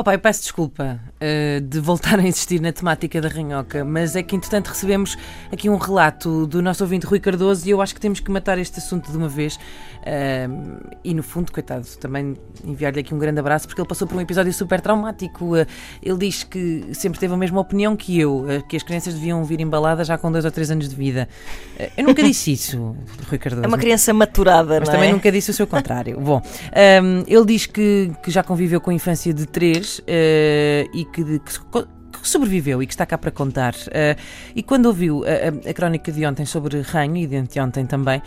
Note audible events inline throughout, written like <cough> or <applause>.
Oh pai, peço desculpa uh, de voltar a insistir na temática da ranhoca, mas é que entretanto recebemos aqui um relato do nosso ouvinte Rui Cardoso e eu acho que temos que matar este assunto de uma vez. Uh, e no fundo, coitado, também enviar-lhe aqui um grande abraço porque ele passou por um episódio super traumático. Uh, ele diz que sempre teve a mesma opinião que eu, que as crianças deviam vir embaladas já com dois ou três anos de vida. eu nunca disse isso, Rui Cardoso. É uma criança maturada, mas não também é? nunca disse o seu contrário. Bom, ele diz que, que já conviveu com a infância de três uh, e que, que, que, sobreviveu e que está cá para contar. Uh, e quando ouviu a, a, crónica de ontem sobre ranho e de anteontem também,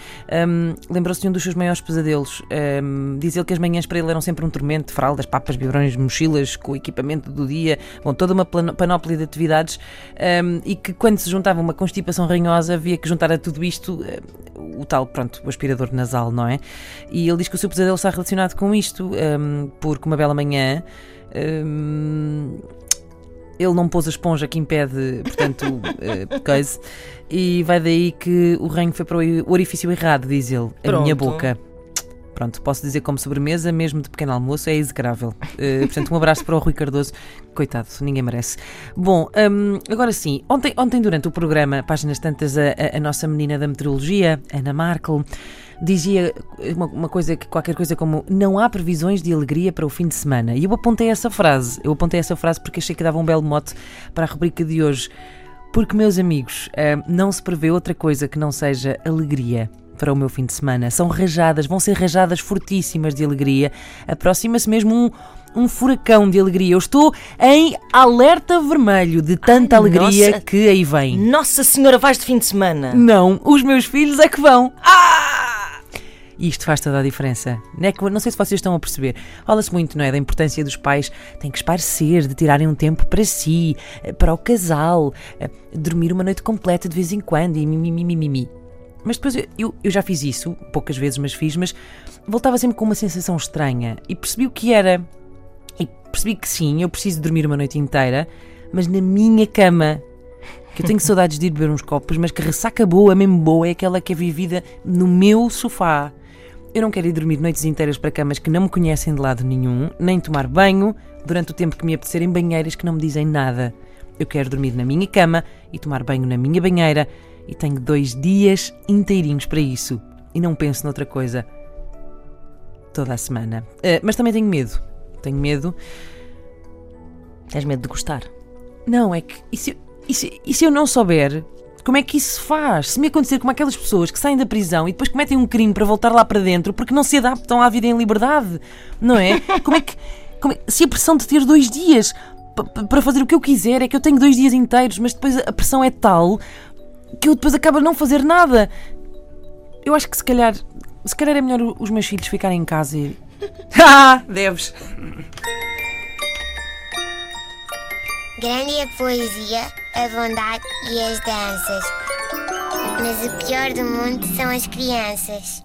um, lembrou-se de um dos seus maiores pesadelos. Um, diz ele que as manhãs para ele eram sempre um tormento, fraldas, papas, biberões, mochilas, com o equipamento do dia, bom, toda uma panóplia de atividades um, e que quando se juntava uma constipação ranhosa havia que juntar a tudo isto o tal, pronto, o aspirador nasal, não é? E ele diz que o seu pesadelo está relacionado com isto, porque uma bela manhã ele não pôs a esponja que impede, portanto, uh, <laughs> coisa. E vai daí que o ranho foi para o orifício errado, diz ele, a Pronto. minha boca. Pronto, posso dizer como sobremesa, mesmo de pequeno almoço, é execrável. Uh, portanto, um abraço para o Rui Cardoso. Coitado, ninguém merece. Bom, um, agora sim, ontem, ontem durante o programa, páginas tantas, a, a, a nossa menina da meteorologia, Ana Markel, dizia uma, uma, coisa, qualquer coisa como não há previsões de alegria para o fim de semana. E eu apontei essa frase. Eu apontei essa frase porque achei que dava um belo mote para a rubrica de hoje. Porque, meus amigos, hum, não se prevê outra coisa que não seja alegria para o meu fim de semana. São rajadas, vão ser rajadas fortíssimas de alegria. Aproxima-se mesmo um, um furacão de alegria. Eu estou em alerta vermelho de tanta Ai, alegria nossa. que aí vem. Nossa Senhora, vais de fim de semana? Não, os meus filhos é que vão. Ah! E isto faz toda a diferença. Não, é não sei se vocês estão a perceber. Fala-se muito, não é? Da importância dos pais têm que esparecer, de tirarem um tempo para si, eh, para o casal, eh, dormir uma noite completa de vez em quando e mimimi. Mas depois eu, eu, já fiz isso, poucas vezes, mas fiz, mas voltava sempre com uma sensação estranha e percebi o que era. E percebi que sim, eu preciso dormir uma noite inteira, mas na minha cama. Que eu tenho <laughs> saudades de ir beber uns copos, mas que ressaca boa, mesmo boa, é aquela que é vivida no meu sofá. Eu não quero ir dormir noites inteiras para camas que não me conhecem de lado nenhum, nem tomar banho durante o tempo que me apetecer em banheiras que não me dizem nada. Eu quero dormir na minha cama e tomar banho na minha banheira e tenho dois dias inteirinhos para isso. E não penso noutra coisa toda a semana. Uh, mas também tenho medo. Tenho medo. Tens medo de gostar? Não, é que. E se, e se, e se eu não souber como é que isso se faz? Se me acontecer como aquelas pessoas que saem da prisão e depois cometem um crime para voltar lá para dentro porque não se adaptam à vida em liberdade, não é? <laughs> Como é que. Como é, se a pressão de ter dois dias para fazer o que eu quiser é que eu tenho dois dias inteiros, mas depois a pressão é tal que eu depois acabo a não fazer nada. Eu acho que se calhar. Se calhar é melhor os meus filhos ficarem em casa e. <laughs> Ah! Deves! Grande a poesia, a bondade e as danças. Mas o pior do mundo são as crianças.